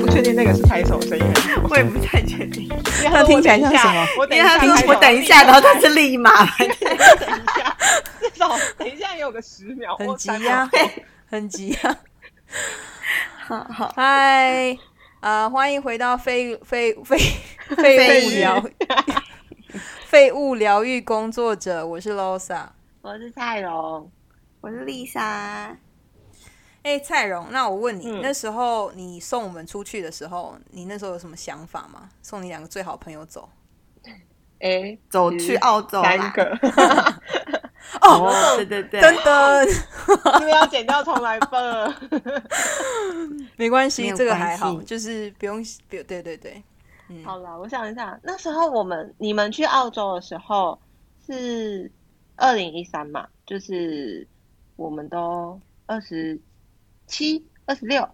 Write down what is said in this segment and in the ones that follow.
不确定那个是拍手声音我也不太确定，那听起来像什么？我等因为说我等一下，然后他是立马，等一下，至少等一下也有个十秒很急呀、秒。很急呀、好好，嗨，啊，欢迎回到废废废废物疗废物疗愈工作者，我是 Losa。我是蔡荣，我是丽莎，哎、蔡荣，那我问你，嗯那时候你送我们出去的时候，你那时候有什么想法吗？送你两个最好朋友走？哎，走去澳洲三个，哦，对对对，噔噔，是不是要剪掉重来吧？没关系，这个还好，就是不用，不对对对，嗯，好了，我想一下，那时候我们你们去澳洲的时候是二零一三嘛，就是我们都二十七、二十六，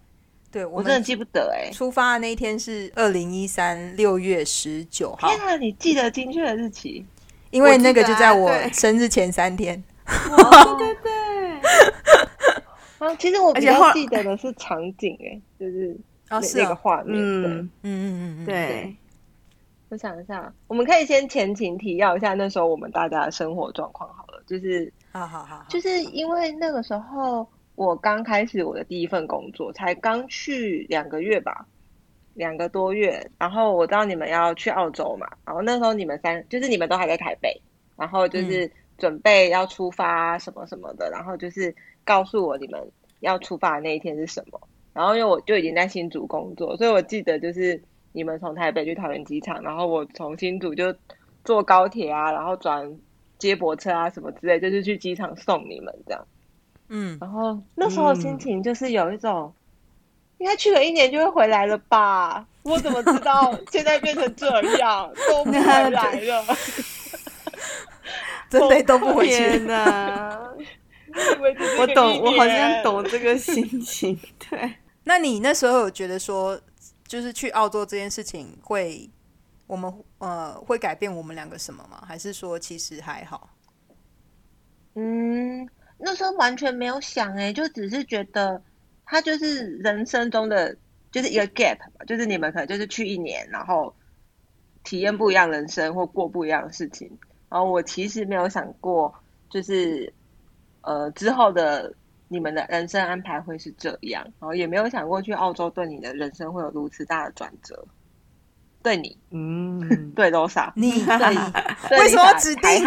对我我真的记不得哎、出发的那一天是二零一三六月十九号。天，啊，你记得精确的日期？因为那个就在我生日前三天。哦对对。对，啊，其实我比较记得的是场景哎、就是哦，那那个画面。对嗯，嗯嗯嗯嗯，对，我想一下，我们可以先前情提要一下那时候我们大家的生活状况好了，就是好好好好，就是因为那个时候我刚开始我的第一份工作，才刚去两个月吧，两个多月。然后我知道你们要去澳洲嘛，然后那时候你们三就是你们都还在台北，然后就是准备要出发什么什么的，然后就是告诉我你们要出发的那一天是什么。然后因为我就已经在新竹工作，所以我记得就是你们从台北去桃园机场，然后我从新竹就坐高铁啊，然后转接驳车啊什么之类，就是去机场送你们这样。嗯，然后那时候心情就是有一种，应该去了一年就会回来了吧？我怎么知道 现在变成这样，都不回来了？真的都不回去天。哪，以为只是我懂，我好像懂这个心情，对。那你那时候有觉得说，就是去澳洲这件事情会，我们呃会改变我们两个什么吗？还是说其实还好？嗯，那时候完全没有想哎、就只是觉得他就是人生中的就是一个 gap 嘛，就是你们可能就是去一年，然后体验不一样人生或过不一样的事情。然后我其实没有想过，就是呃之后的你们的人生安排会是这样，然后也没有想过去澳洲对你的人生会有如此大的转折。对你，嗯，对 你对你，对为什么指定？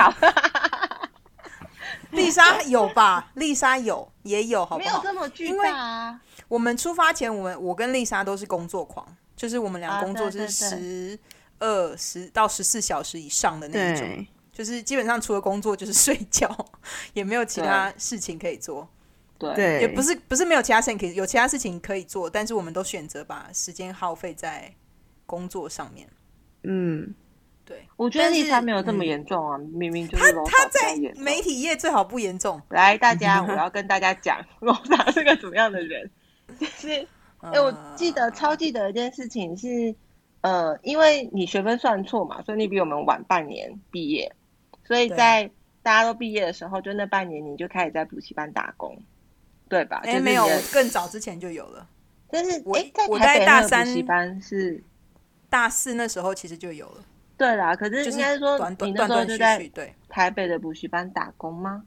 丽莎有吧？丽莎有，也有，好不好？没有这么巨因为大啊。我们出发前，我们我跟丽莎都是工作狂，就是我们俩啊工作是十二十到十四小时以上的那一种，就是基本上除了工作就是睡觉，也没有其他事情可以做。对。对，也不是不是没有其他事情可以有其他事情可以做，但是我们都选择把时间耗费在工作上面。嗯，对，我觉得但是丽莎没有这么嗯。严重啊，明明就是他他在媒体业最好不严重。来，大家，我要跟大家讲，Rosa 是个怎么样的人，就是，哎、我记得超记得一件事情是，呃，因为你学分算错嘛，所以你比我们晚半年毕业，所以在大家都毕业的时候，就那半年你就开始在补习班打工，对吧？哎、就是没有，我更早之前就有了。但是我我在大三补习班是，大四那时候其实就有了，对啦，可是就应该说短你那短断断续时候就对台北的补习班打工吗？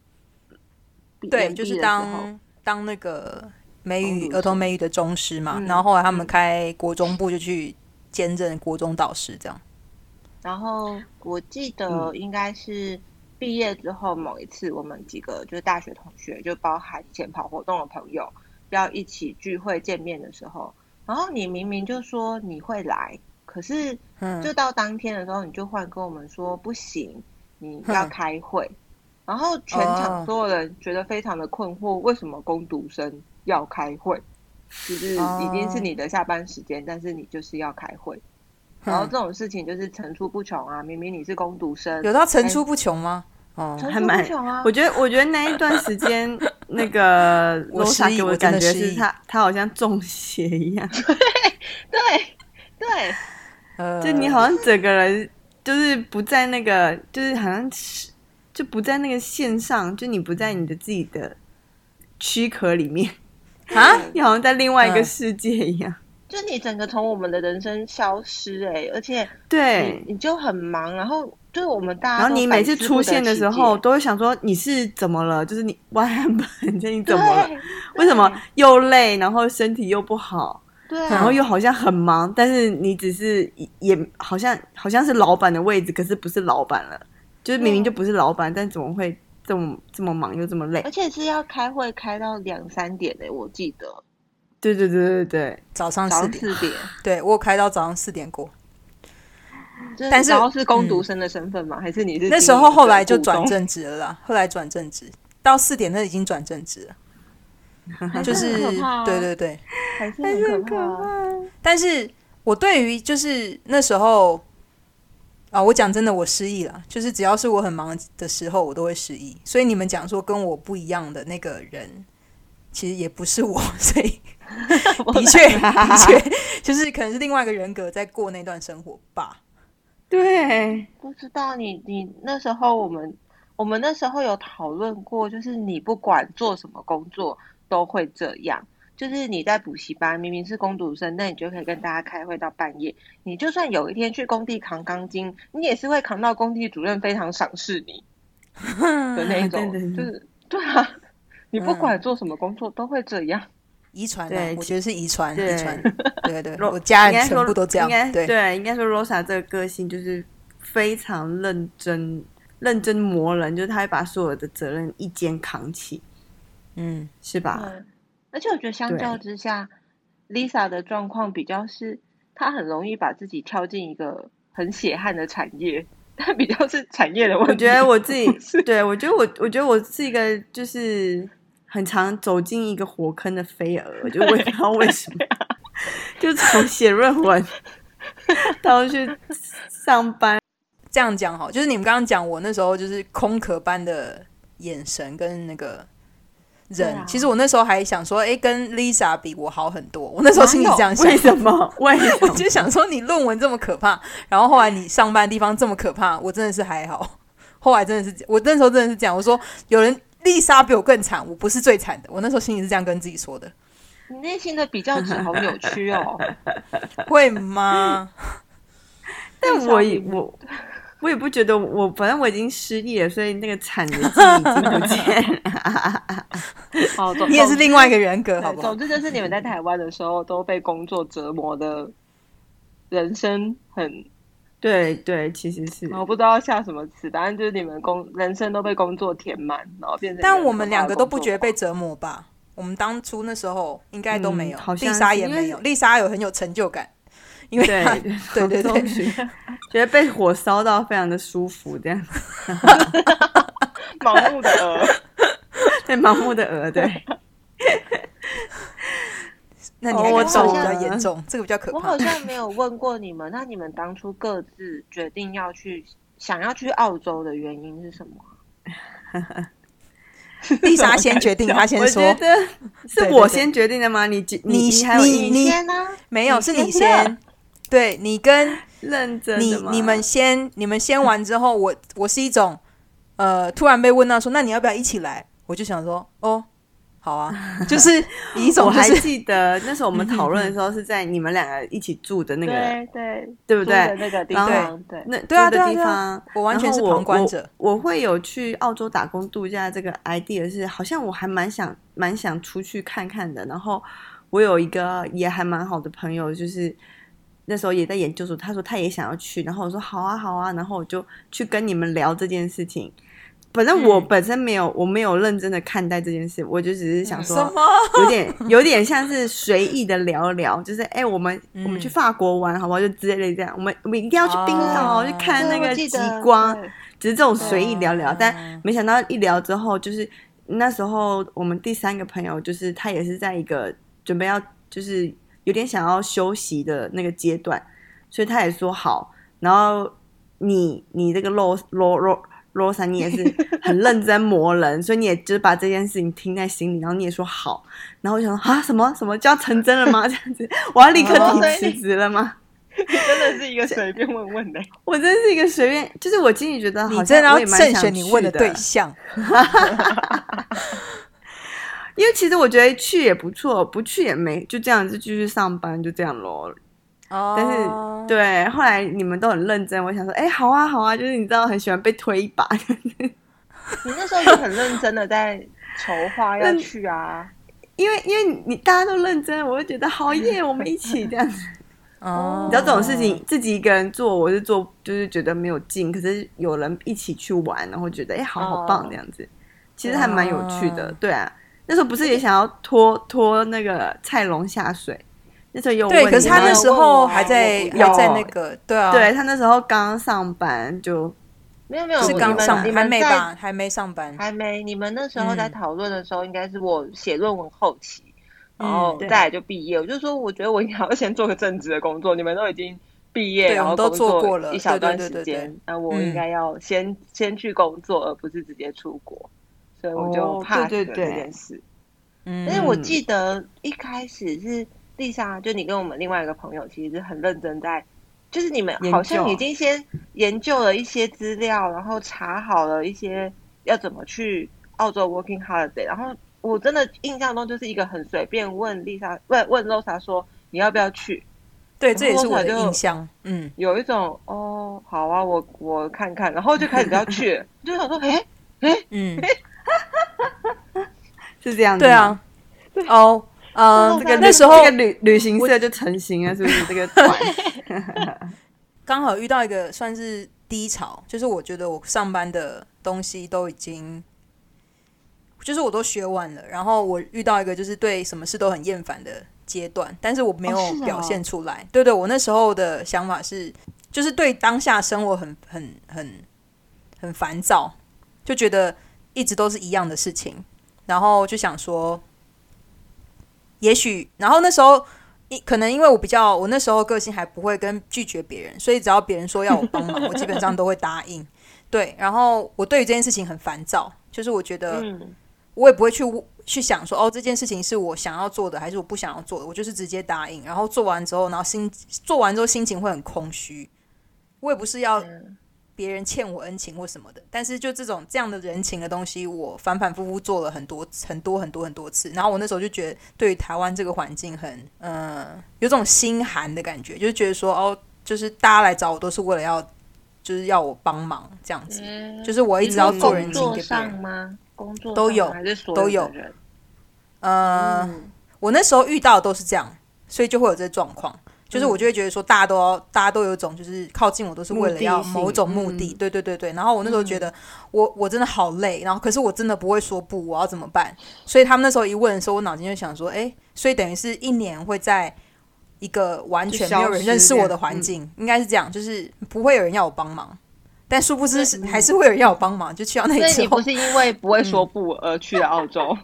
对，就是当当那个美语儿童美语的中师嘛，嗯然后后来他们开国中部就去兼任国中导师，这样。然后我记得应该是毕业之后某一次，我们几个就是大学同学，就包含以前跑活动的朋友，要一起聚会见面的时候，然后你明明就说你会来，可是嗯，就到当天的时候，你就换跟我们说不行，你要开会，然后全场哦。所有人觉得非常的困惑，为什么攻读生要开会？就是已经是你的下班时间，但是你就是要开会。然后这种事情就是层出不穷啊！明明你是攻读生，有到层出不穷吗？哦，还蛮穷啊！我觉得，我觉得那一段时间，那个罗莎给我的感觉是他，他好像中邪一样，对对，呃，就你好像整个人就是不在那个，就是好像是就不在那个线上，就你不在你的自己的躯壳里面啊，你好像在另外一个嗯世界一样。就你整个从我们的人生消失哎、而且对，你你就很忙，然后就是我们大家，然后你每次出现的时候，都会想说你是怎么了？就是你 what happened？就你怎么了？为什么又累，然后身体又不好，对啊，然后又好像很忙，但是你只是也好像好像是老板的位置，可是不是老板了，就是明明就不是老板，但怎么会这么这么忙又这么累而？且是要开会开到两三点哎、我记得对对对对对，早上四点，四点，对我有开到早上四点过。但是然后是攻读生的身份吗？还是你是那时候后来就？转正职了啦，后来转正职到四点，那已经转正职了，就是对对对。还是很可怕啊。但是我对于就是那时候啊，我讲真的，我失忆了。就是只要是我很忙的时候，我都会失忆。所以你们讲说跟我不一样的那个人，其实也不是我，所以 的确的确就是可能是另外一个人格在过那段生活吧。对，不知道你你那时候我们我们那时候有讨论过，就是你不管做什么工作都会这样。就是你在补习班明明是工读生，那你就可以跟大家开会到半夜。你就算有一天去工地扛钢筋，你也是会扛到工地主任非常赏识你的那 一种。对对对就是对啊，你不管做什么工作都会这样。遗传、啊对，我觉得是遗传，对。遗传，对 对，罗我家人全部都这样应该，对，对，应该说 Rosa 这个个性就是非常认真、认真磨人，就是他会把所有的责任一肩扛起，嗯，是吧？而且我觉得相较之下，Lisa 的状况比较是，她很容易把自己跳进一个很血汗的产业，但比较是产业的问题。我觉得我自己对我觉得我我觉得我是一个就是很常走进一个火坑的飞蛾，就我也不知道为什么，就从写论文 到去上班，这样讲哈，就是你们刚刚讲我那时候就是空壳般的眼神跟那个人，啊其实我那时候还想说，哎，跟 Lisa 比我好很多，我那时候心里这样想为。什么？为什我？就想说，你论文这么可怕，然后后来你上班的地方这么可怕，我真的是还好。后来真的是，我那时候真的是这样，我说有人丽莎比我更惨，我不是最惨的。我那时候心里是这样跟自己说的，你内心的比较值好扭曲哦。会吗？但我也我 我也不觉得我，反正我已经失忆了，所以那个惨的记忆已经不见了。你也是另外一个人格，好不好总？之就是你们在台湾的时候都被工作折磨的人生很，对对，其实是我不知道下什么词，反正就是你们工人生都被工作填满，然后变成。但我们两个都不觉得被折磨吧？我们当初那时候应该都没有，嗯好像丽莎也没有，丽莎有很有成就感，因为对 对对 觉得被火烧到非常的舒服，这样 盲目的鹅。对盲目的鹅，对，那你还哦我感受比较严重，这个比较可怕我好。像没有问过你们，那你们当初各自决定要去想要去澳洲的原因是什么？丽莎先决定，她先我说觉得 是我先决定的吗？你你你你先呢？没有，是你先，对你跟 认真你你们先你们先完之后，我我是一种呃，突然被问到说，那你要不要一起来？我就想说，哦，好啊，就是以一种我还记得那时候我们讨论的时候是在你们两个一起住的那个，对对，对不对？那个地方，对，那对啊的对啊对啊地方，我完全是旁观者。我。我会有去澳洲打工度假这个 idea 是，好像我还蛮想蛮想出去看看的。然后我有一个也还蛮好的朋友，就是那时候也在研究所，他说他也想要去，然后我说好啊好啊，然后我就去跟你们聊这件事情。反正我嗯本身没有，我没有认真的看待这件事，我就只是想说，什么？有点有点像是随意的聊聊，就是哎、我们、嗯我们去法国玩好不好？就之类的这样，我们我们一定要去冰岛、哦去看那个极光，只是这种随意聊聊。哦但没想到一聊之后，就是那时候我们第三个朋友，就是他也是在一个准备要就是有点想要休息的那个阶段，所以他也说好。然后你你这个罗罗罗。罗莎，你也是很认真磨人，所以你也就是把这件事情听在心里，然后你也说好，然后我想说啊，什么什么就要成真了吗？这样子，我要立刻提辞职了吗？真的是一个 随便问问的。我真是一个随便，就是我心里觉得好像你真的要我也蛮想慎选你问的对象。因为其实我觉得去也不错，不去也没就这样子继续上班，就这样咯。哦，但是对，后来你们都很认真，我想说，哎、好啊，好啊，就是你知道很喜欢被推一把，你那时候就很认真的在筹划要 去啊。因为因为你大家都认真，我就觉得好耶，我们一起这样子。哦，你知道这种事情自己一个人做，我是做就是觉得没有劲，可是有人一起去玩，然后觉得哎、好好棒哦这样子，其实还蛮有趣的，哦对啊。那时候不是也想要拖拖那个蔡龙下水？那时候有对，可是他那时候还在有还在那个，对啊，对他那时候刚上班就没有没有，是刚上，班还没吧？还没上班。还没。你们那时候在嗯讨论的时候，应该是我写论文后期，然后再来就毕业。我就说，我觉得我应该要先做个正职的工作。你们都已经毕业，然后对我们都工做过了一小段时间，那我嗯应该要先先去工作，而不是直接出国。所以我就哦怕对对对这件事。嗯但是我记得一开始是丽莎，就你跟我们另外一个朋友，其实是很认真在，就是你们好像已经先研究了一些资料，然后查好了一些要怎么去澳洲 working holiday，然后我真的印象中就是一个很随便问丽莎问问 Rosa 说你要不要去，对，这也是我的印象。嗯，有一种哦好啊，我我看看，然后就开始要去，就想说哎哎。嗯，是这样子。对啊，，哦，呃这个，那时候这个旅旅行社就成型了，是不是？这个团 刚好遇到一个算是低潮，就是我觉得我上班的东西都已经，就是我都学完了，然后我遇到一个就是对什么事都很厌烦的阶段，但是我没有表现出来。对对，我那时候的想法是，就是对当下生活很很很很烦躁，就觉得一直都是一样的事情，然后就想说，也许，然后那时候。因可能因为我比较，我那时候个性还不会跟拒绝别人，所以只要别人说要我帮忙，我基本上都会答应。对，然后我对于这件事情很烦躁，就是我觉得嗯，我也不会去去想说，哦，这件事情是我想要做的，还是我不想要做的，我就是直接答应。然后做完之后，然后心做完之后心情会很空虚。我也不是要嗯别人欠我恩情或什么的，但是就这种这样的人情的东西，我反反复复做了很多很多很多很多次。然后我那时候就觉得，对于台湾这个环境很，呃，有种心寒的感觉，就是觉得说，哦，就是大家来找我都是为了要，就是要我帮忙这样子。嗯就是我一直要做人情给别人。上吗？工作都有都有？呃，嗯我那时候遇到的都是这样，所以就会有这个状况。就是嗯我就会觉得说，大家都要，大家都有一种就是靠近我都是为了要某种目的，嗯对对对对。然后我那时候觉得我我真的好累，然后可是我真的不会说不，我要怎么办？所以他们那时候一问的时候，我脑筋就想说，哎，所以等于是一年会在一个完全没有人认识我的环境，应该是这样，就是不会有人要我帮忙。但殊不知是还是会有人要我帮忙，就去到那里之后所以你不，是因为不会说不而去了澳洲？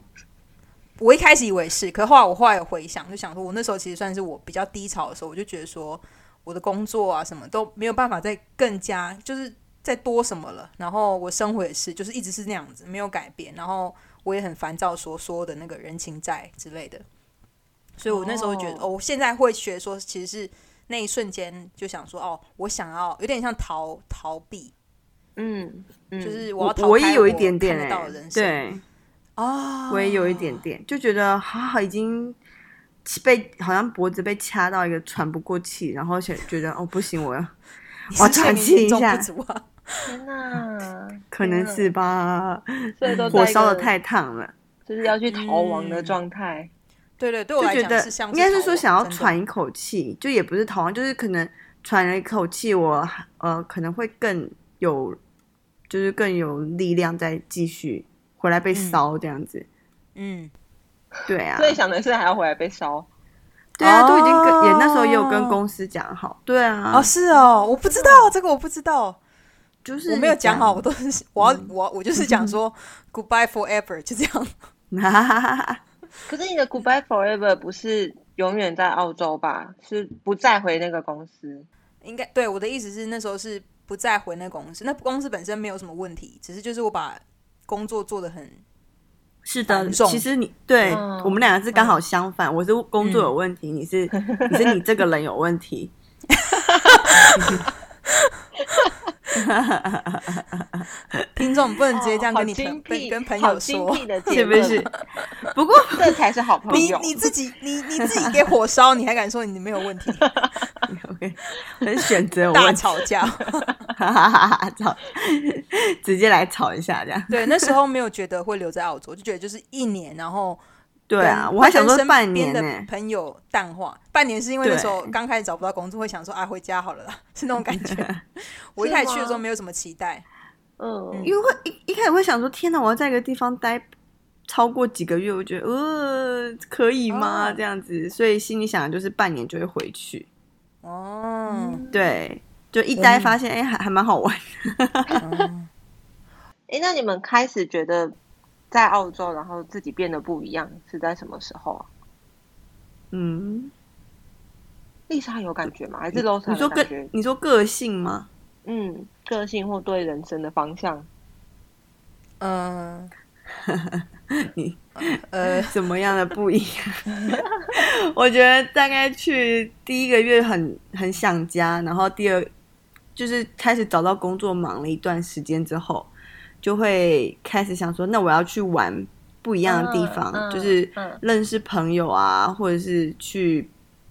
我一开始以为是，可后来我后来有回想，就想说，我那时候其实算是我比较低潮的时候，我就觉得说，我的工作啊什么都没有办法再更加就是再多什么了，然后我生活也是，就是一直是那样子，没有改变，然后我也很烦躁，说所有的那个人情债之类的，所以我那时候觉得，哦。哦，我现在会学说，其实是那一瞬间就想说，哦，我想要有点像逃逃避，嗯，嗯。就是我要逃开我也有一点点看得到人，生，对，啊，我也有一点点，就觉得好好已经被好像脖子被掐到一个喘不过气，然后觉觉得哦不行，我要你我喘气一下。天哪，可能是吧，所以都火烧的太烫了，就是要去逃亡的嗯状态。对对，对我来就觉得讲是像应该是说想要喘一口气，就也不是逃亡，就是可能喘了一口气，我呃可能会更有，就是更有力量再继续回来被烧这样子。嗯，对啊，所以想的是还要回来被烧。对啊，都已经跟哦也那时候也有跟公司讲好，对啊，哦是哦，我不知道这个我不知道，就是我没有讲好，我都都是我要我我就是讲说 goodbye forever 就这样。可是你的 Goodbye Forever 不是永远在澳洲吧？是不再回那个公司。应该对我的意思是那时候是不再回那公司，那公司本身没有什么问题，只是就是我把工作做的很是的，其实你对、嗯。我们两个是刚好相反，我是工作有问题，你是你是你这个人有问题。听众不能直接这样跟你朋跟朋友说，是不是？不过 这才是好朋友。你你自己你你自己给火烧，你还敢说你没有问题？OK，很选择有大，吵架。哈哈哈哈吵，直接来吵一下这样。对，那时候没有觉得会留在澳洲，就觉得就是一年，然后对啊，我还想说半年呢、的朋友淡化。半年是因为那时候对刚开始找不到工作，会想说啊回家好了啦，是那种感觉。我一开始去的时候没有什么期待，嗯，因为会一一开始会想说，天哪，我要在一个地方待超过几个月，我觉得呃可以吗？哦。这样子，所以心里想的就是半年就会回去。哦，对，就一待发现，哎、还还蛮好玩。哎，那你们开始觉得在澳洲，然后自己变得不一样，是在什么时候啊？嗯，丽莎有感觉吗？还是 a 你说个感觉？你说个性吗？嗯，个性或对人生的方向？嗯，你呃，什么样的不一样？我觉得大概去第一个月很很想家，然后第二就是开始找到工作，忙了一段时间之后，就会开始想说，那我要去玩不一样的地方，嗯嗯就是嗯认识朋友啊，或者是去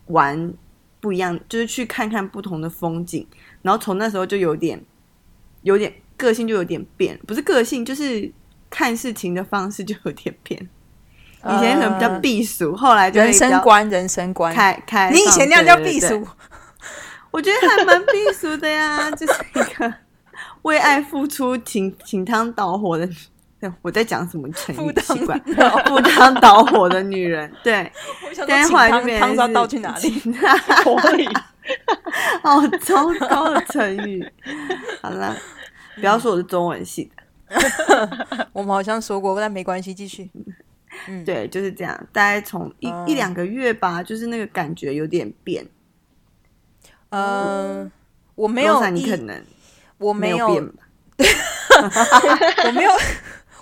玩不一样，就是去看看不同的风景。然后从那时候就有点有点个性就有点变，不是个性，就是看事情的方式就有点变。以前可能比较避俗，后来就人生观，人生观。开开。你以前那样叫避俗，我觉得还蛮避俗的呀，就是一个为爱付出、请请汤蹈火的。对 我在讲什么成语？奇怪，赴汤蹈火的女人，对，但是后来就变成汤倒去哪里？请 火里。好糟糕的成语。好了，不要说我是中文系的，我们好像说过，但没关系，继续。嗯，对，就是这样。大概从一、嗯一两个月吧，就是那个感觉有点变。嗯，我没有你可能我没有，没变吧？我没有，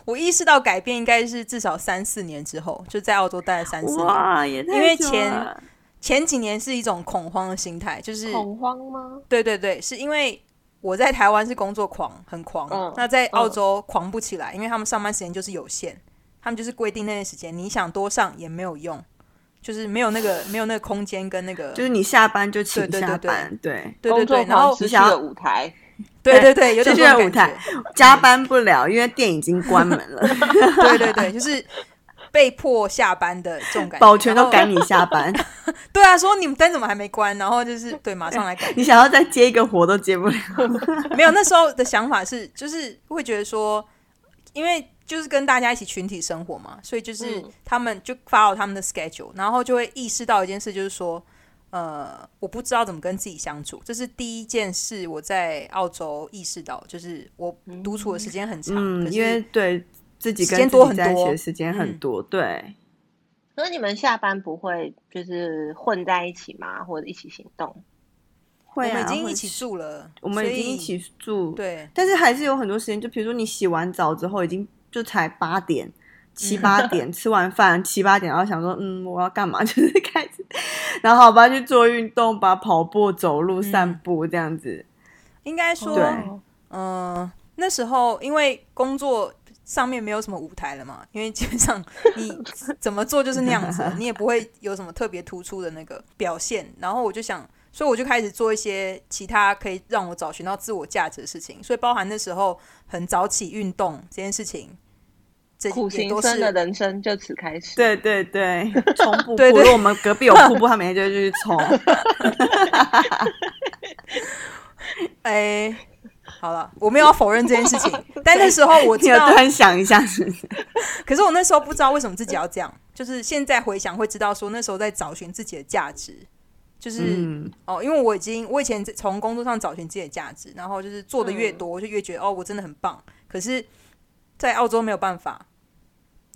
我意识到改变应该是至少三四年之后，就在澳洲待了三四年。哇，也因为前前几年是一种恐慌的心态，就是恐慌吗？对对对，是因为我在台湾是工作狂，很狂。嗯那在澳洲狂不起来，因为他们上班时间就是有限，他们就是规定那段时间，你想多上也没有用，就是没有那个没有那个空间跟那个，就是你下班就请对对对对下班，对，对对工作对，然后狂失去了舞台，对对对，有点这种感了舞台觉，加班不了，因为店已经关门了，对对对，就是被迫下班的这种感觉。保全都赶你下班，对啊，说你们灯怎么还没关？然后就是对，马上来赶。你想要再接一个活都接不了。没有，那时候的想法是，就是会觉得说，因为就是跟大家一起群体生活嘛，所以就是嗯他们就 follow 他们的 schedule，然后就会意识到一件事，就是说，呃，我不知道怎么跟自己相处，这是第一件事。我在澳洲意识到，就是我独处的时间很长，因为对自己跟自己多很多在一起的时间很嗯多，对。可是你们下班不会就是混在一起吗？或者一起行动？会啊，我们已经一起住了，我们已经一起住，对。但是还是有很多时间，就比如说你洗完澡之后，已经就才八点、七八点，吃完饭七八点，然后想说，嗯，我要干嘛？就是开始，然后好吧，去做运动吧，跑步、走路、散步这样子。应该说，对嗯、那时候因为工作上面没有什么舞台了嘛，因为基本上你怎么做就是那样子，你也不会有什么特别突出的那个表现。然后我就想，所以我就开始做一些其他可以让我找寻到自我价值的事情，所以包含那时候很早起运动这件事情，这苦行僧的人生就此开始。对对对，冲瀑布。对对如果我们隔壁有瀑布，他每天就会去冲。哎。好了，我没有要否认这件事情，但那时候我你有知道突然想一下是是？可是我那时候不知道为什么自己要这样，就是现在回想会知道说那时候在找寻自己的价值，就是、嗯，哦，因为我已经我以前从工作上找寻自己的价值，然后就是做的越多，我就越觉得哦我真的很棒。可是，在澳洲没有办法，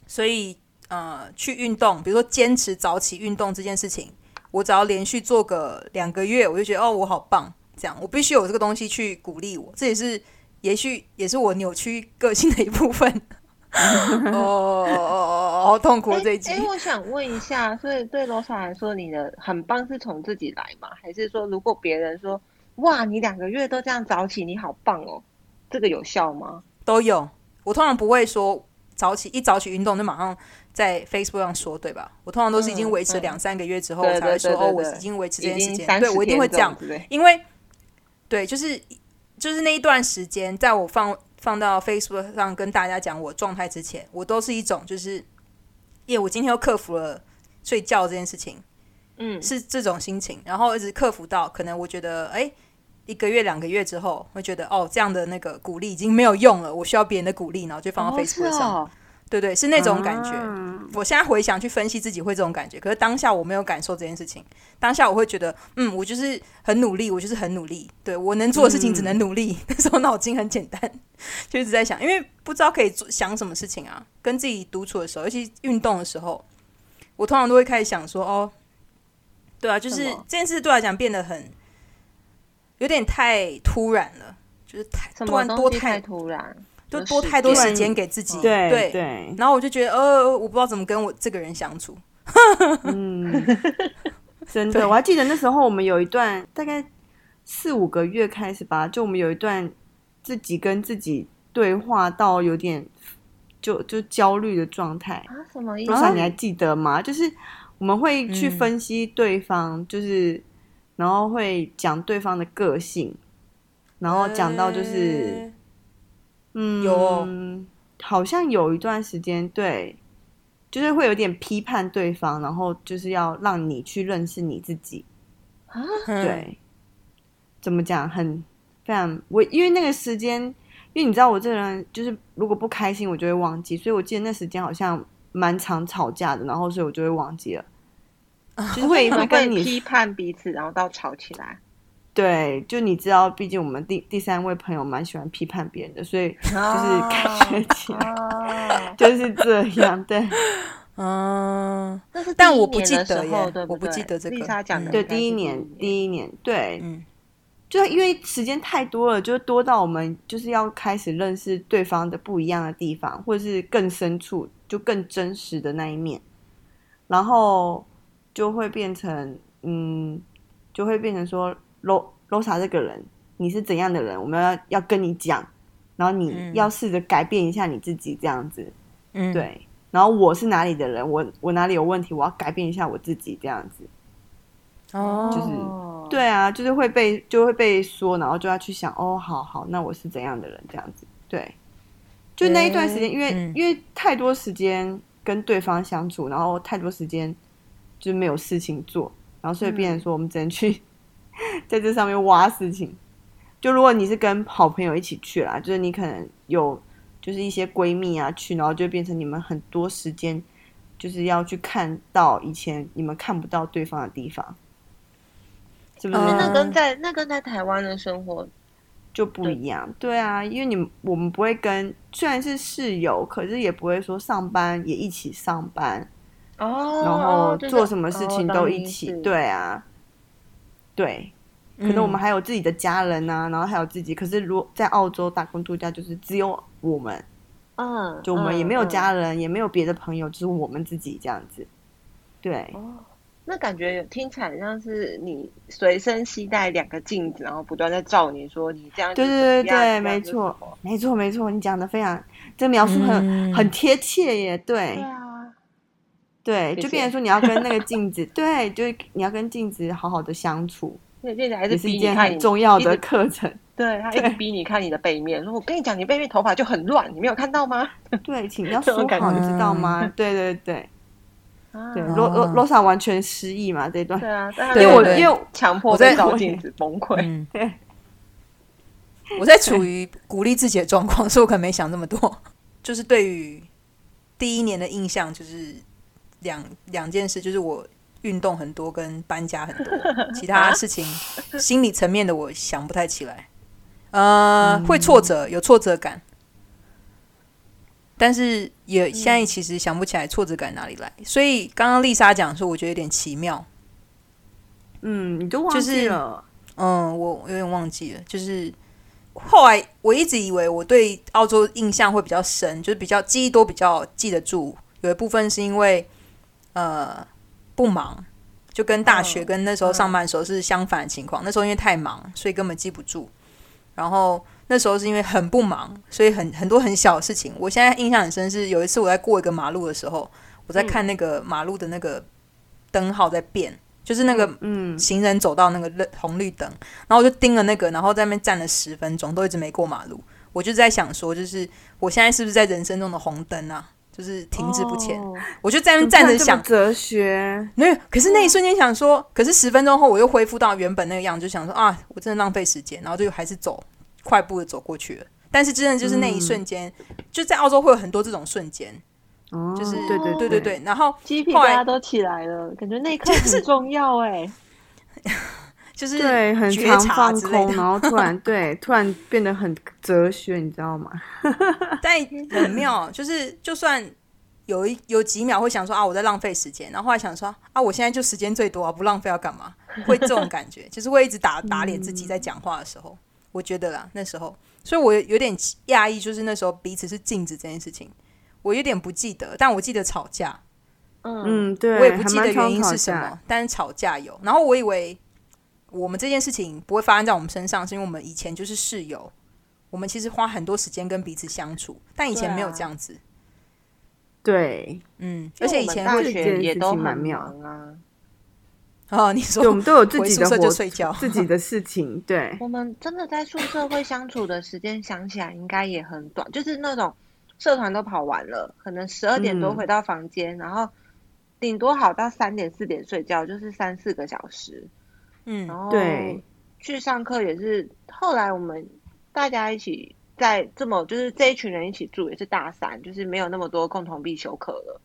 所以呃去运动，比如说坚持早起运动这件事情，我只要连续做个两个月，我就觉得哦我好棒，这样我必须有这个东西去鼓励我，这也是也许也是我扭曲个性的一部分。哦哦哦哦，好痛苦哦这一集哎、。我想问一下，所以对罗莎来说，你的很棒是从自己来吗？还是说，如果别人说哇，你两个月都这样早起，你好棒哦！这个有效吗？都有。我通常不会说早起一早起运动就马上在 Facebook 上说，对吧？我通常都是已经维持两三个月之后才会说哦，我已经维持这件事情。对我一定会这样，因为对，就是就是那一段时间，在我放放到 Facebook 上跟大家讲我状态之前，我都是一种就是，耶，我今天又克服了睡觉这件事情，嗯，是这种心情，然后一直克服到可能我觉得哎。一个月、两个月之后，会觉得哦，这样的那个鼓励已经没有用了，我需要别人的鼓励，然后就放到 Facebook 上。对对，是那种感觉。我现在回想去分析自己会这种感觉，可是当下我没有感受这件事情。当下我会觉得，嗯，我就是很努力，我就是很努力。对我能做的事情只能努力。那时候脑筋很简单，就一直在想，因为不知道可以做想什么事情啊。跟自己独处的时候，尤其运动的时候，我通常都会开始想说，哦，对啊，就是这件事对我来讲变得很。有点太突然了，就是太突然多太突然，就多太多时间给自己，对对。然后我就觉得，呃，我不知道怎么跟我这个人相处。嗯，真的，我还记得那时候我们有一段大概四五个月开始吧，就我们有一段自己跟自己对话到有点就就焦虑的状态啊？什么意思？你还记得吗？就是我们会去分析对方，就是。然后会讲对方的个性，然后讲到就是，嗯，有，好像有一段时间，对，就是会有点批判对方，然后就是要让你去认识你自己。啊，对，怎么讲？很非常我，因为那个时间，因为你知道我这个人就是如果不开心，我就会忘记，所以我记得那时间好像蛮常吵架的，然后所以我就会忘记了。就会跟你批判彼此，然后到吵起来。对，就你知道，毕竟我们第第三位朋友蛮喜欢批判别人的，所以就是感觉起来 就是这样。对，嗯，但是但我不记得耶，我不记得这个。讲的对，第一年，第一年，对，嗯，就因为时间太多了，就多到我们就是要开始认识对方的不一样的地方，或者是更深处，就更真实的那一面，然后。就会变成，嗯，就会变成说，Lo Losa 这个人，你是怎样的人？我们要要跟你讲，然后你要试着改变一下你自己，这样子，嗯，对。然后我是哪里的人？我我哪里有问题？我要改变一下我自己，这样子。哦，就是对啊，就是会被就会被说，然后就要去想，哦，好好，那我是怎样的人？这样子，对。就那一段时间，因为因为太多时间跟对方相处，然后太多时间。就没有事情做，然后所以变成说我们只能去 在这上面挖事情。就如果你是跟好朋友一起去啦，就是你可能有就是一些闺蜜啊去，然后就变成你们很多时间就是要去看到以前你们看不到对方的地方，是不是？那跟在那跟在台湾的生活就不一样。对啊，因为你我们不会跟虽然是室友，可是也不会说上班也一起上班。哦，然后做什么事情都一起，对啊，对，可能我们还有自己的家人呐，然后还有自己。可是如果在澳洲打工度假，就是只有我们，嗯，就我们也没有家人，也没有别的朋友，就是我们自己这样子。对，哦，那感觉听起来像是你随身携带两个镜子，然后不断在照你说你这样，对对对对，没错，没错没错，你讲的非常，这描述很很贴切耶，对。对，就变成说你要跟那个镜子，对，就是你要跟镜子好好的相处。对，镜子还是是一件很重要的课程。对他一直逼你看你的背面，说我跟你讲，你背面头发就很乱，你没有看到吗？对，请要梳好，你知道吗？对对对，对，罗罗罗莎完全失忆嘛这段。对啊，因为我因为强迫在照镜子崩溃。对，我在处于鼓励自己的状况，所以我可能没想那么多。就是对于第一年的印象，就是。两两件事，就是我运动很多跟搬家很多，其他事情心理层面的我想不太起来。呃，会挫折，有挫折感，但是也现在其实想不起来挫折感哪里来。所以刚刚丽莎讲说，我觉得有点奇妙。嗯，你都忘记了？嗯，我有点忘记了。就是后来我一直以为我对澳洲印象会比较深，就是比较记忆都比较记得住。有一部分是因为。呃，不忙，就跟大学嗯跟那时候上班的时候是相反的情况。那时候因为太忙，所以根本记不住。然后那时候是因为很不忙，所以很很多很小的事情。我现在印象很深是有一次我在过一个马路的时候，我在看那个马路的那个灯号在变，就是那个嗯，行人走到那个红绿灯，然后我就盯了那个，然后在那边站了十分钟，都一直没过马路。我就在想说，就是我现在是不是在人生中的红灯啊？就是停滞不前。哦我就在那站着想，哲学，没有。可是那一瞬间想说，可是十分钟后我又恢复到原本那个样子，就想说啊，我真的浪费时间，然后就还是走快步的走过去了。但是真的就是那一瞬间，就在澳洲会有很多这种瞬间，哦，就是对对对对对。然后鸡皮后来疙瘩都起来了，感觉那一刻很重要哎。就 是对，很觉常察放空，之类然后突然 对，突然变得很哲学，你知道吗？但很妙，就是就算有一有几秒会想说啊，我在浪费时间，然后后来想说啊，我现在就时间最多啊，不浪费要干嘛？会这种感觉，就是会一直打 打脸自己在讲话的时候，我觉得啦，那时候，所以我有点讶异，就是那时候彼此是镜子这件事情，我有点不记得，但我记得吵架，嗯，嗯，对，我也不记得原因是什么，但是吵架有，然后我以为我们这件事情不会发生在我们身上，是因为我们以前就是室友，我们其实花很多时间跟彼此相处，但以前没有这样子。对，嗯，而且以前大学也都蛮忙啊。哦，你说，我说们都有自己的活就睡觉，自己的事情，对，我们真的在宿舍会相处的时间，想起来应该也很短，就是那种社团都跑完了，可能十二点多嗯回到房间，然后顶多好到三点四点睡觉，就是三四个小时。嗯然后对。去上课也是，后来我们大家一起在这么就是这一群人一起住，也是大三，就是没有那么多共同必修课了，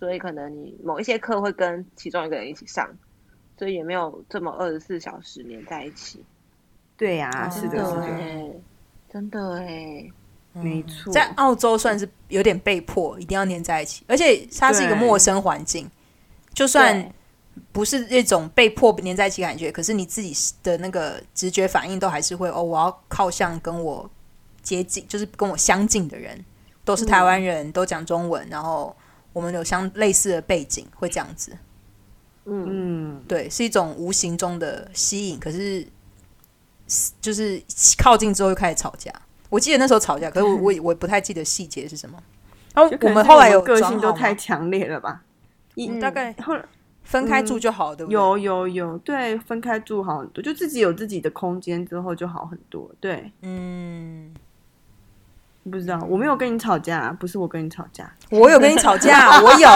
所以可能你某一些课会跟其中一个人一起上，所以也没有这么二十四小时黏在一起。对呀，哦是的，是的，哎，真的哎，没错，在澳洲算是有点被迫一定要黏在一起，而且它是一个陌生环境，就算对不是那种被迫黏在一起感觉，可是你自己的那个直觉反应都还是会哦，我要靠向跟我接近，就是跟我相近的人，都是台湾人，都讲中文，然后我们有相类似的背景，会这样子。嗯，嗯，对，是一种无形中的吸引，可是就是靠近之后又开始吵架。我记得那时候吵架，可是我我我不太记得细节是什么。然后就可能是我们后来有个性都太强烈了吧？大概后来分开住就好，对不对？有有有，对，分开住好很多，就自己有自己的空间之后就好很多。对，嗯，不知道，我没有跟你吵架，不是我跟你吵架，我有跟你吵架，我 有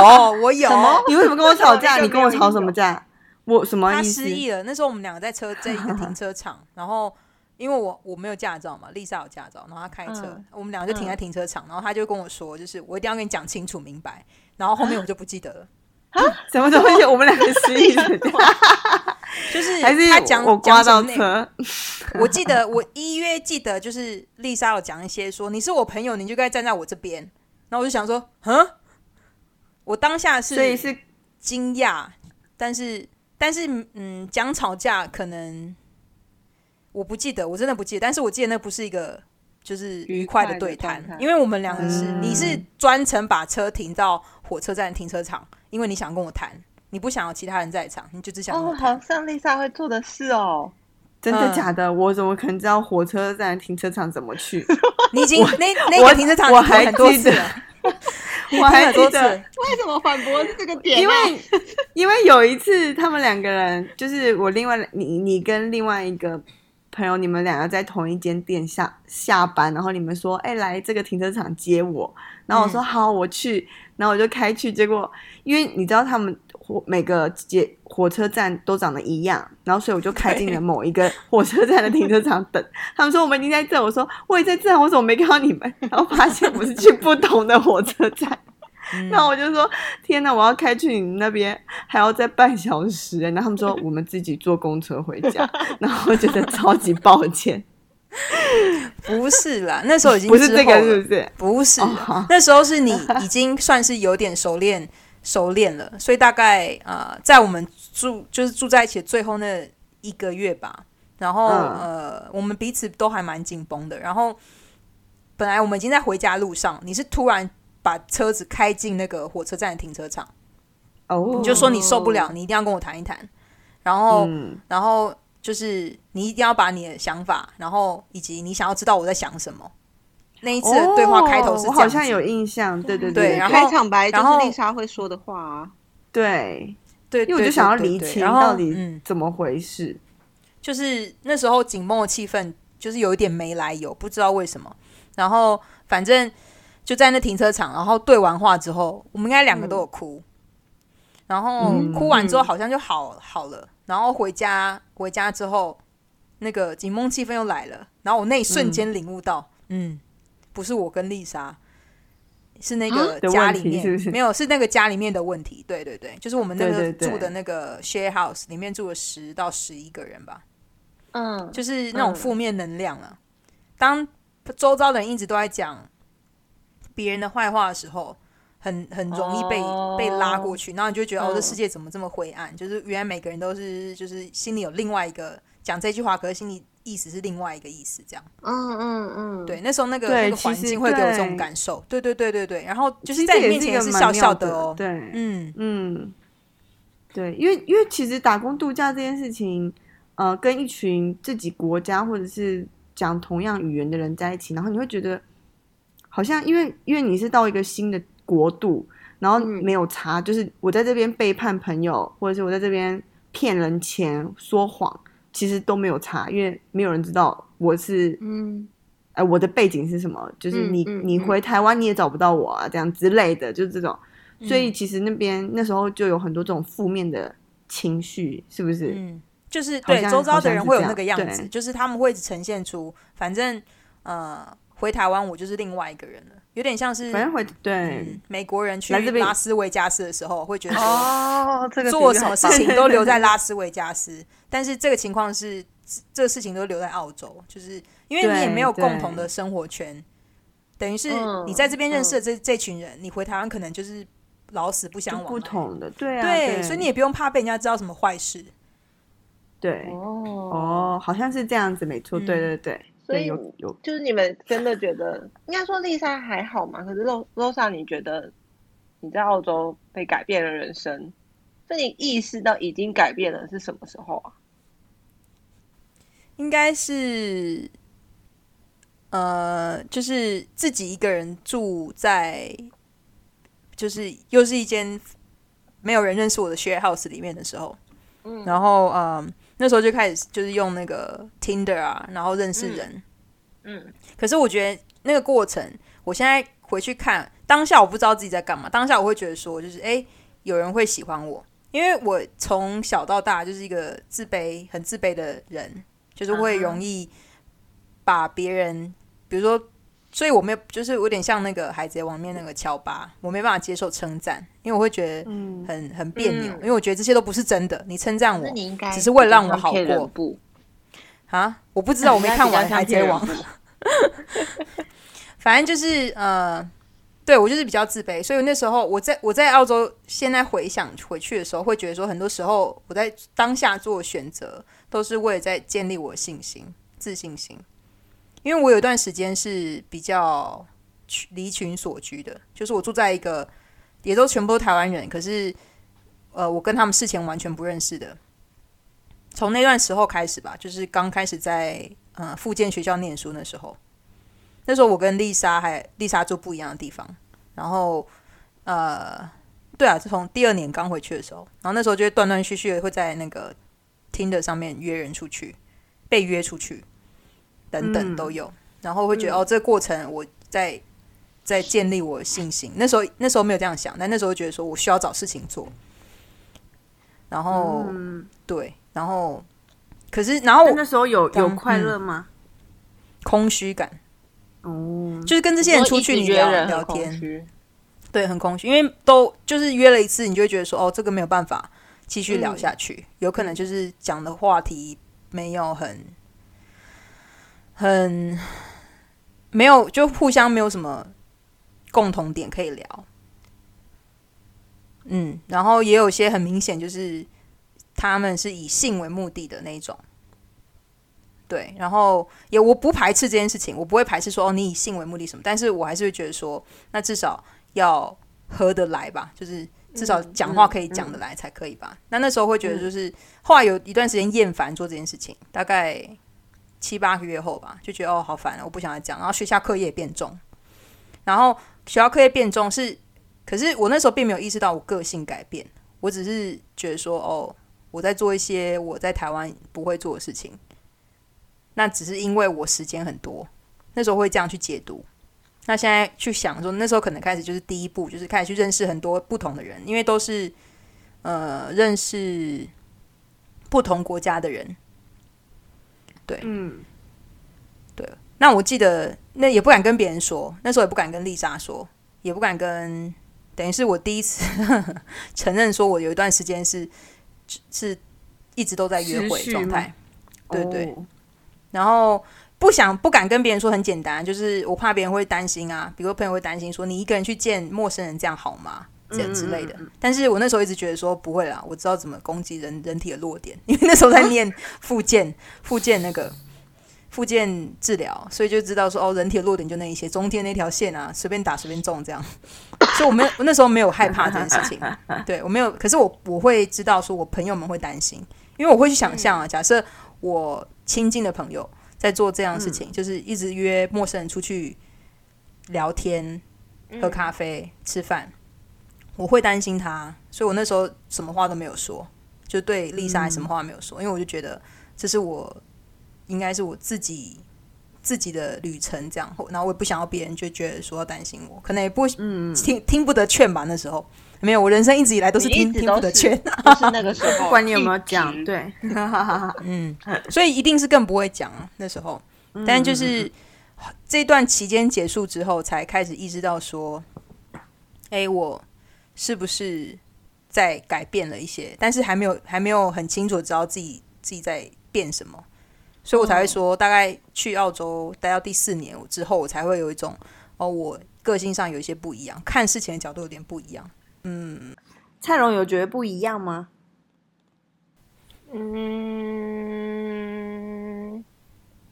我有。你为什么跟我吵架？你跟我吵什么架？我什么他意思失？忆了。那时候我们两个在车在一个停车场，然后因为我我没有驾照嘛，丽莎有驾照，然后她开车，嗯我们两个就停在停车场，然后他就跟我说，就是我一定要跟你讲清楚明白，然后后面我就不记得了。什么东西？我们两个失忆了，就是还是他讲我刮到讲什么内车？我记得我一约记得就是丽莎有讲一些说你是我朋友，你就该站在我这边。然后我就想说，嗯，我当下是所以是惊讶，但是但是嗯，讲吵架可能我不记得，我真的不记得。但是我记得那不是一个就是愉快的对谈因为我们两个是、嗯你是专程把车停到火车站停车场，因为你想跟我谈，你不想有其他人在场，你就只想跟哦，我谈。好像丽莎会做的事哦。真的嗯假的？我怎么可能知道火车站停车场怎么去？你已经那那我个停车场我还多记得次了，我还多次得，为什么反驳是这个点因为因为有一次他们两个人，就是我另外你你跟另外一个朋友，你们两个在同一间店下下班，然后你们说，哎、来这个停车场接我，然后我说、嗯好，我去，然后我就开去，结果因为你知道他们火每个街火车站都长得一样，然后所以我就开进了某一个火车站的停车场等。他们说我们已经在这，我说我也在这啊，我怎么没看到你们？然后发现我是去不同的火车站。嗯那我就说天哪，我要开去你那边还要再半小时欸。然后他们说我们自己坐公车回家，然后我觉得超级抱歉，不是啦，那时候已经不是这个是不是？不是那时候是你已经算是有点熟练熟练了，所以大概呃，在我们住就是住在一起的最后那一个月吧，然后、嗯呃，我们彼此都还蛮紧绷的。然后本来我们已经在回家路上，你是突然把车子开进那个火车站的停车场，哦，你就说你受不了，你一定要跟我谈一谈。然后，嗯然后就是你一定要把你的想法，然后以及你想要知道我在想什么。那一次的对话开头是好像有印象，对对对对然后开场白就是丽莎会说的话啊。对，对，因为我就想要对对厘清到底嗯，怎么回事。就是那时候紧绷的气氛，就是有一点没来由，不知道为什么。然后反正就在那停车场，然后对完话之后，我们应该两个都有哭。然后嗯哭完之后好像就好好了，然后回家回家之后，那个紧绷气氛又来了，然后我那一瞬间领悟到，嗯不是我跟丽莎，是那个家里面题是是没有，是那个家里面的问题。对对对，就是我们那个住的那个 share house 里面住了十到十一个人吧。嗯，就是那种嗯负面能量啊。当周遭的人一直都在讲别人的坏话的时候，很很容易被、哦被拉过去，然后你就觉得、哦，嗯这世界怎么这么灰暗？就是原来每个人都是就是心里有另外一个讲这句话，可是心里意思是另外一个意思，这样。嗯嗯嗯，对，那时候那个对那个环境会给我这种感受。对对对对对，然后就是在你面前是笑笑的笑哦。对，嗯，嗯，对，因为因为其实打工度假这件事情，呃，跟一群自己国家或者是讲同样语言的人在一起，然后你会觉得好像因为因为你是到一个新的国度，然后嗯没有查，就是我在这边背叛朋友，或者是我在这边骗人钱、说谎，其实都没有查，因为没有人知道我是嗯呃，我的背景是什么？就是你、你嗯嗯嗯回台湾你也找不到我啊，这样之类的，就是这种。所嗯以其实那边那时候就有很多这种负面的情绪，是不是？嗯，就是对周遭的人会有那个样子，对就是他们会呈现出，反正呃，回台湾我就是另外一个人了，有点像是反正会对、嗯，美国人去拉斯维加斯的时候，会觉得说哦，这个做什么事情都留在拉斯维加斯，但是这个情况是这个事情都留在澳洲，就是因为你也没有共同的生活圈，等于是嗯你在这边认识的这、这群人，你回台湾可能就是老死不相往不。同的，对啊，对，对，所以你也不用怕被人家知道什么坏事。对。哦。哦，好像是这样子，没错，嗯。对对对，所以就是你们真的觉得，应该说丽莎还好嘛？可是 Ro Rosa，你觉得你在澳洲被改变了人生？那你意识到已经改变了是什么时候啊？应该是，呃，就是自己一个人住在，就是又是一间没有人认识我的 share house 里面的时候，嗯然后嗯，那时候就开始就是用那个 Tinder 啊，然后认识人。嗯可是我觉得那个过程，我现在回去看当下，我不知道自己在干嘛。当下我会觉得说，就是诶，有人会喜欢我，因为我从小到大就是一个自卑、很自卑的人，就是会容易把别人，比如说，所以我没有，就是有点像那个《海贼王》里面那个乔巴，我没办法接受称赞，因为我会觉得嗯很很别扭，嗯因为我觉得这些都不是真的。你称赞我只是为了让我好过人部啊，我不知道，我没看完《海贼王》。反正就是呃，对我就是比较自卑，所以那时候我在我在澳洲，现在回想回去的时候，会觉得说，很多时候我在当下做选择，都是为了在建立我的信心、自信心。因为我有一段时间是比较离群所居的，就是我住在一个也都全部都台湾人，可是呃，我跟他们事前完全不认识的。从那段时候开始吧，就是刚开始在呃附建学校念书那时候，那时候我跟丽莎还丽莎住不一样的地方，然后呃，对啊，是从第二年刚回去的时候，然后那时候就会断断续续的会在那个 Tinder 上面约人出去，被约出去，等等嗯。都有，然后会觉得、哦，这个过程我在在建立我的信心。那时候那时候没有这样想，但那时候觉得说我需要找事情做，然后、嗯，对，然后可是然后那那时候有有快乐吗？空虚感，哦，就是跟这些人出去你约聊聊天，对，很空虚，因为都就是约了一次，你就会觉得说，哦，这个没有办法继续聊嗯。下去，有可能就是讲的话题没有很很没有，就互相没有什么共同点可以聊。嗯，然后也有些很明显就是他们是以性为目的的那一种。对，然后也我不排斥这件事情，我不会排斥说哦你以性为目的什么，但是我还是会觉得说，那至少要合得来吧，就是至少讲话可以讲得来才可以吧。那那时候会觉得，就是后来有一段时间厌烦做这件事情，大概七八个月后吧，就觉得哦好烦，我不想再讲。然后学校课业变重，然后学校课业变重是，可是我那时候并没有意识到我个性改变，我只是觉得说哦，我在做一些我在台湾不会做的事情。那只是因为我时间很多，那时候会这样去解读。那现在去想说，那时候可能开始就是第一步，就是开始去认识很多不同的人，因为都是呃认识不同国家的人。对，嗯，对。那我记得那也不敢跟别人说，那时候也不敢跟丽莎说，也不敢跟，等于是我第一次 承认说我有一段时间是是一直都在约会状态。对对。然后不想不敢跟别人说，很简单，就是我怕别人会担心啊，比如朋友会担心说你一个人去见陌生人这样好吗？这样之类的。但是我那时候一直觉得说不会啦，我知道怎么攻击人人体的弱点，因为那时候在念复健，复健那个复健治疗，所以就知道说哦，人体的弱点就那一些，中间那条线啊，随便打随便中这样。所以我没有，我那时候没有害怕这件事情，对我没有。可是我我会知道说我朋友们会担心，因为我会去想象啊，假设我。亲近的朋友在做这样的事情，就是一直约陌生人出去聊天、喝咖啡、吃饭。我会担心他，所以我那时候什么话都没有说，就对丽莎什么话没有说，因为我就觉得这是我应该是我自己自己的旅程，这样。然后我也不想要别人就觉得说要担心我，可能也不嗯听听不得劝吧。那时候没有，我人生一直以来都是听听不得劝，就是那个时候，不管你有没有讲，对，嗯，所以一定是更不会讲啊。那时候，但就是这段期间结束之后，才开始意识到说，哎，我。是不是在改变了一些？但是还没有还没有很清楚知道自己自己在变什么，所以我才会说，大概去澳洲待到第四年之后，我才会有一种哦，我个性上有一些不一样，看事情的角度有点不一样。嗯，蔡荣有觉得不一样吗？嗯，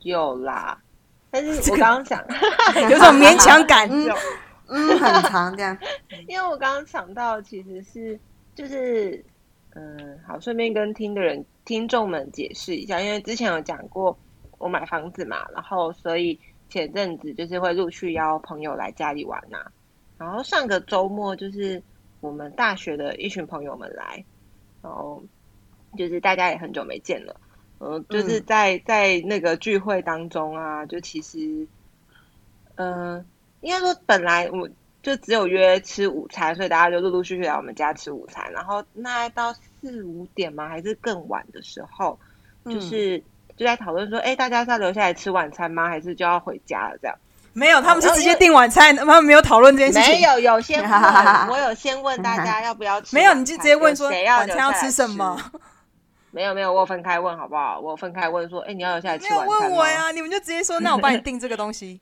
有啦，但是 我刚刚讲 有种勉强感。嗯，很长这样。因为我刚刚想到，其实是就是，嗯，好，顺便跟听的人听众们解释一下，因为之前有讲过我买房子嘛，然后所以前阵子就是会陆续邀朋友来家里玩呐。然后上个周末就是我们大学的一群朋友们来，然后就是大家也很久没见了，嗯，就是在在那个聚会当中啊，就其实，嗯。应该说，本来我就只有约吃午餐，所以大家就陆陆续续来我们家吃午餐。然后那到四五点吗？还是更晚的时候，就是就在讨论说，哎，大家是要留下来吃晚餐吗？还是就要回家了？这样没有，他们是直接订晚餐，他们没有讨论这件事情。没有，有先问，我有先问大家要不要吃。没有，你就直接问说晚餐要吃什么？没有，没有，我分开问好不好？我分开问说，哎，你要留下来吃晚餐吗？问我呀，你们就直接说，那我帮你订这个东西。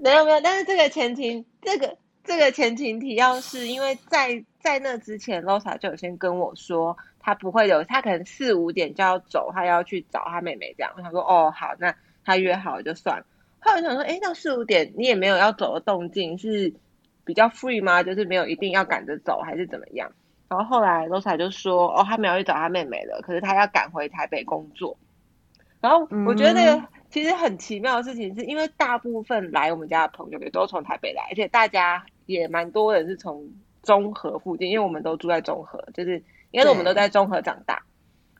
没有没有，但是这个前提，这个这个前情提要是因为在在那之前，Losa 就有先跟我说，他不会留，他可能四五点就要走，他要去找他妹妹这样。他说哦好，那他约好就算。后来想说，哎，到四五点你也没有要走的动静，是比较 free 吗？就是没有一定要赶着走还是怎么样？然后后来 Losa 就说，哦，他没有去找他妹妹了，可是他要赶回台北工作。然后我觉得那个。其实很奇妙的事情，是因为大部分来我们家的朋友也都从台北来，而且大家也蛮多人是从中和附近，因为我们都住在中和，就是因为我们都在中和长大。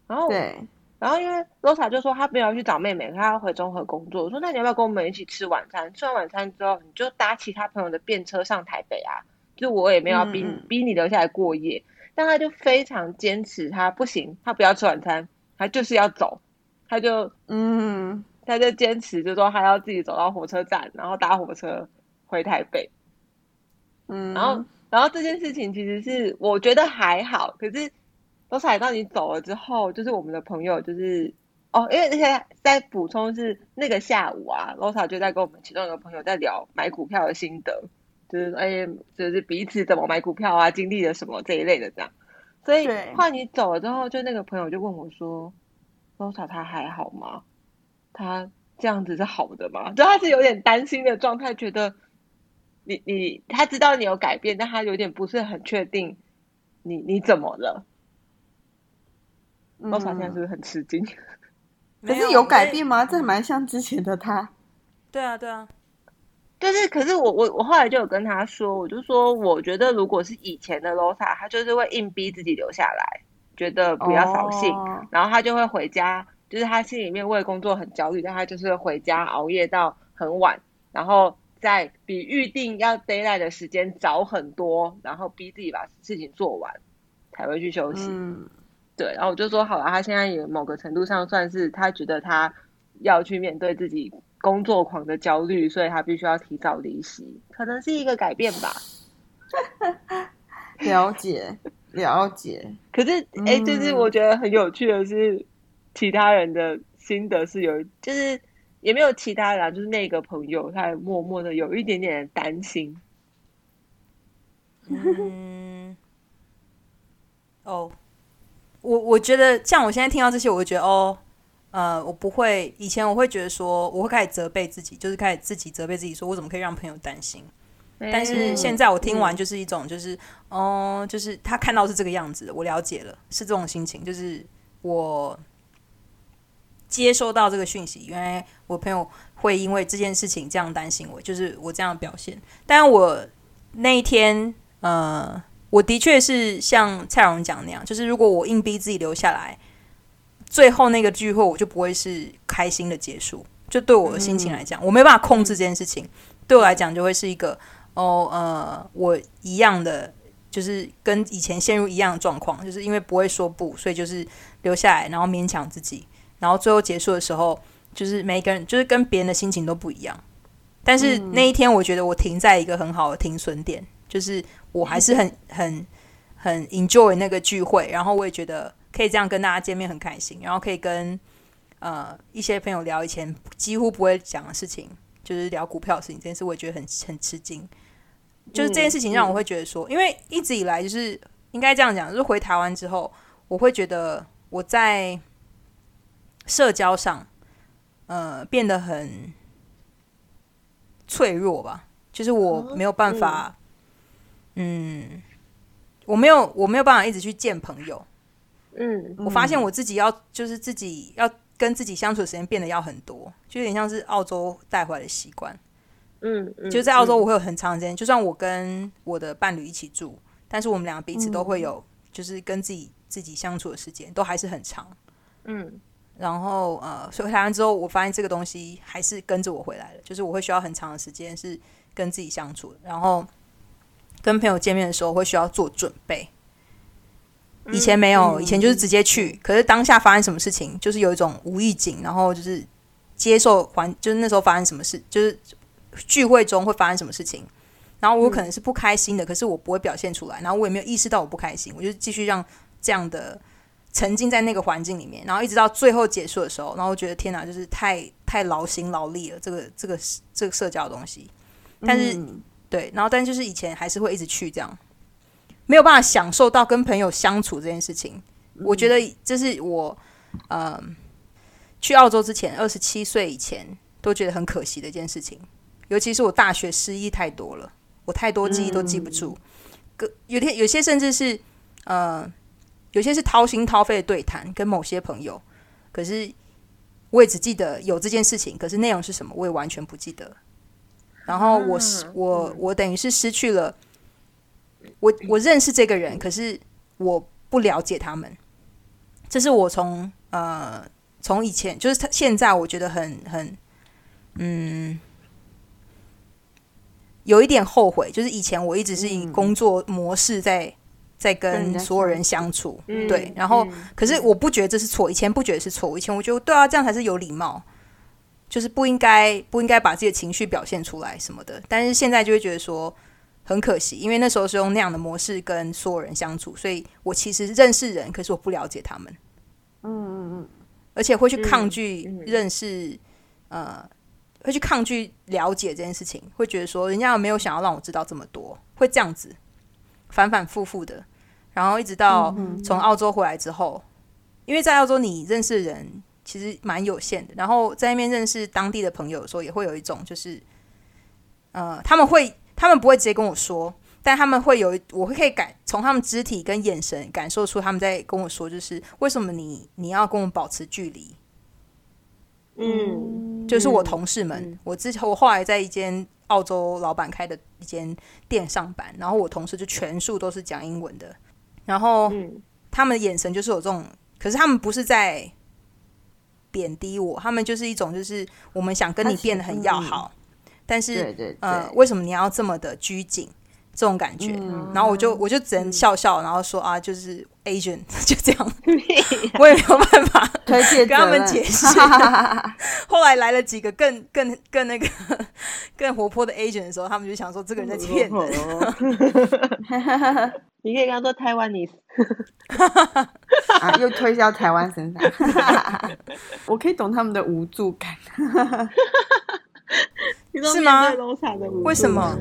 然后，对，然后因为 Rosa 就说她没有去找妹妹，她要回中和工作。我说那你要不要跟我们一起吃晚餐？吃完晚餐之后，你就搭其他朋友的便车上台北啊。就我也没有逼逼你留下来过夜，但他就非常坚持，他不行，他不要吃晚餐，他就是要走，他就嗯。他就坚持，就说他要自己走到火车站，然后搭火车回台北。嗯，然后，然后这件事情其实是我觉得还好，可是都踩到你走了之后，就是我们的朋友，就是哦，因为那些在补充是那个下午啊，罗莎就在跟我们其中一个朋友在聊买股票的心得，就是哎，就是彼此怎么买股票啊，经历了什么这一类的这样。所以换你走了之后，就那个朋友就问我说：“罗莎他还好吗？”他这样子是好的吗？就他是有点担心的状态，觉得你你他知道你有改变，但他有点不是很确定你你怎么了？嗯罗莎现在是不是很吃惊？可是有改变吗？这蛮像之前的他。对啊，对啊，就是，可是我我我后来就有跟他说，我就说，我觉得如果是以前的 Losa，他就是会硬逼自己留下来，觉得不要扫兴，哦然后他就会回家，就是他心里面为工作很焦虑，但他就是回家熬夜到很晚，然后在比预定要 d a y l i g h t 的时间早很多，然后逼自己把事情做完，才会去休息。嗯，对，然后我就说好了，他现在也某个程度上算是他觉得他要去面对自己工作狂的焦虑，所以他必须要提早离席，可能是一个改变吧。了解了解。可是，哎、嗯就是我觉得很有趣的是，其他人的心得是有，就是也没有其他人啊，就是那个朋友，他默默的有一点点担心。嗯，哦，我我觉得像我现在听到这些，我就觉得哦，呃，我不会，以前我会觉得说，我会开始责备自己，就是开始自己责备自己，说我怎么可以让朋友担心？但是嗯现在我听完就是一种，就是哦、就是他看到是这个样子的，我了解了，是这种心情，就是我接收到这个讯息，原来我朋友会因为这件事情这样担心我，就是我这样的表现。但我那一天，呃，我的确是像蔡荣讲那样，就是如果我硬逼自己留下来，最后那个聚会我就不会是开心的结束。就对我的心情来讲，我没办法控制这件事情，对我来讲就会是一个哦，呃，我一样的，就是跟以前陷入一样的状况，就是因为不会说不，所以就是留下来，然后勉强自己，然后最后结束的时候，就是每个人就是跟别人的心情都不一样。但是那一天，我觉得我停在一个很好的停损点，就是我还是很很很 enjoy 那个聚会，然后我也觉得可以这样跟大家见面很开心，然后可以跟呃一些朋友聊以前几乎不会讲的事情，就是聊股票的事情，这件事我也觉得很很吃惊。就是这件事情让我会觉得说，因为一直以来就是应该这样讲，就是回台湾之后，我会觉得我在社交上，呃，变得很脆弱吧，就是我没有办法，嗯，我没有我没有办法一直去见朋友。嗯我发现我自己要就是自己要跟自己相处的时间变得要很多，就有点像是澳洲带回来的习惯。嗯，嗯就在澳洲，我会有很长时间，就算我跟我的伴侣一起住，但是我们两个彼此都会有，就是跟自己自己相处的时间都还是很长。嗯然后呃，所以回台湾之后，我发现这个东西还是跟着我回来了，就是我会需要很长的时间是跟自己相处的，然后跟朋友见面的时候会需要做准备。以前没有，以前就是直接去，可是当下发生什么事情，就是有一种无意境，然后就是接受环，就是那时候发生什么事，就是聚会中会发生什么事情，然后我可能是不开心的，可是我不会表现出来，然后我也没有意识到我不开心，我就继续让这样的沉浸在那个环境里面，然后一直到最后结束的时候，然后我觉得天哪，就是太太劳心劳力了，这个这个这个社交的东西，但是、嗯对，然后但就是以前还是会一直去这样，没有办法享受到跟朋友相处这件事情。我觉得这是我呃去澳洲之前，二十七岁以前都觉得很可惜的一件事情。尤其是我大学失忆太多了，我太多记忆都记不住，个有天有些甚至是呃有些是掏心掏肺的对谈，跟某些朋友，可是我也只记得有这件事情，可是内容是什么我也完全不记得。然后我是啊我我等于是失去了，我我认识这个人，可是我不了解他们。这是我从呃从以前就是他现在我觉得很很嗯有一点后悔，就是以前我一直是以嗯工作模式在在跟所有人相处，嗯对，然后嗯。可是我不觉得这是错，以前不觉得是错，以前我觉得对啊，这样才是有礼貌，就是不应该不应该把自己的情绪表现出来什么的。但是现在就会觉得说很可惜，因为那时候是用那样的模式跟所有人相处，所以我其实认识人，可是我不了解他们，嗯嗯嗯，而且会去抗拒嗯嗯。认识，呃，会去抗拒了解这件事情，会觉得说人家有没有想要让我知道这么多，会这样子反反复复的，然后一直到从澳洲回来之后，因为在澳洲你认识的人其实蛮有限的，然后在那边认识当地的朋友的时候，也会有一种就是，呃，他们会他们不会直接跟我说，但他们会有一我会可以感从他们肢体跟眼神感受出他们在跟我说，就是为什么你你要跟我保持距离？嗯，就是我同事们，我之前我后来在一间澳洲老板开的一间店上班，然后我同事就全数都是讲英文的，然后嗯他们的眼神就是有这种，可是他们不是在贬低我，他们就是一种就是我们想跟你变得很要好，但是呃，为什么你要这么的拘谨？这种感觉，然后我就我就只能笑笑，然后说啊，就是 Asian 就这样，我也没有办法。跟他们解释。后来来了几个更更更那个更活泼的 Asian 的时候，他们就想说这个人在骗人。你可以跟他说台湾你 啊，又推销台湾身上，我可以懂他们的无助感。是吗？为什么？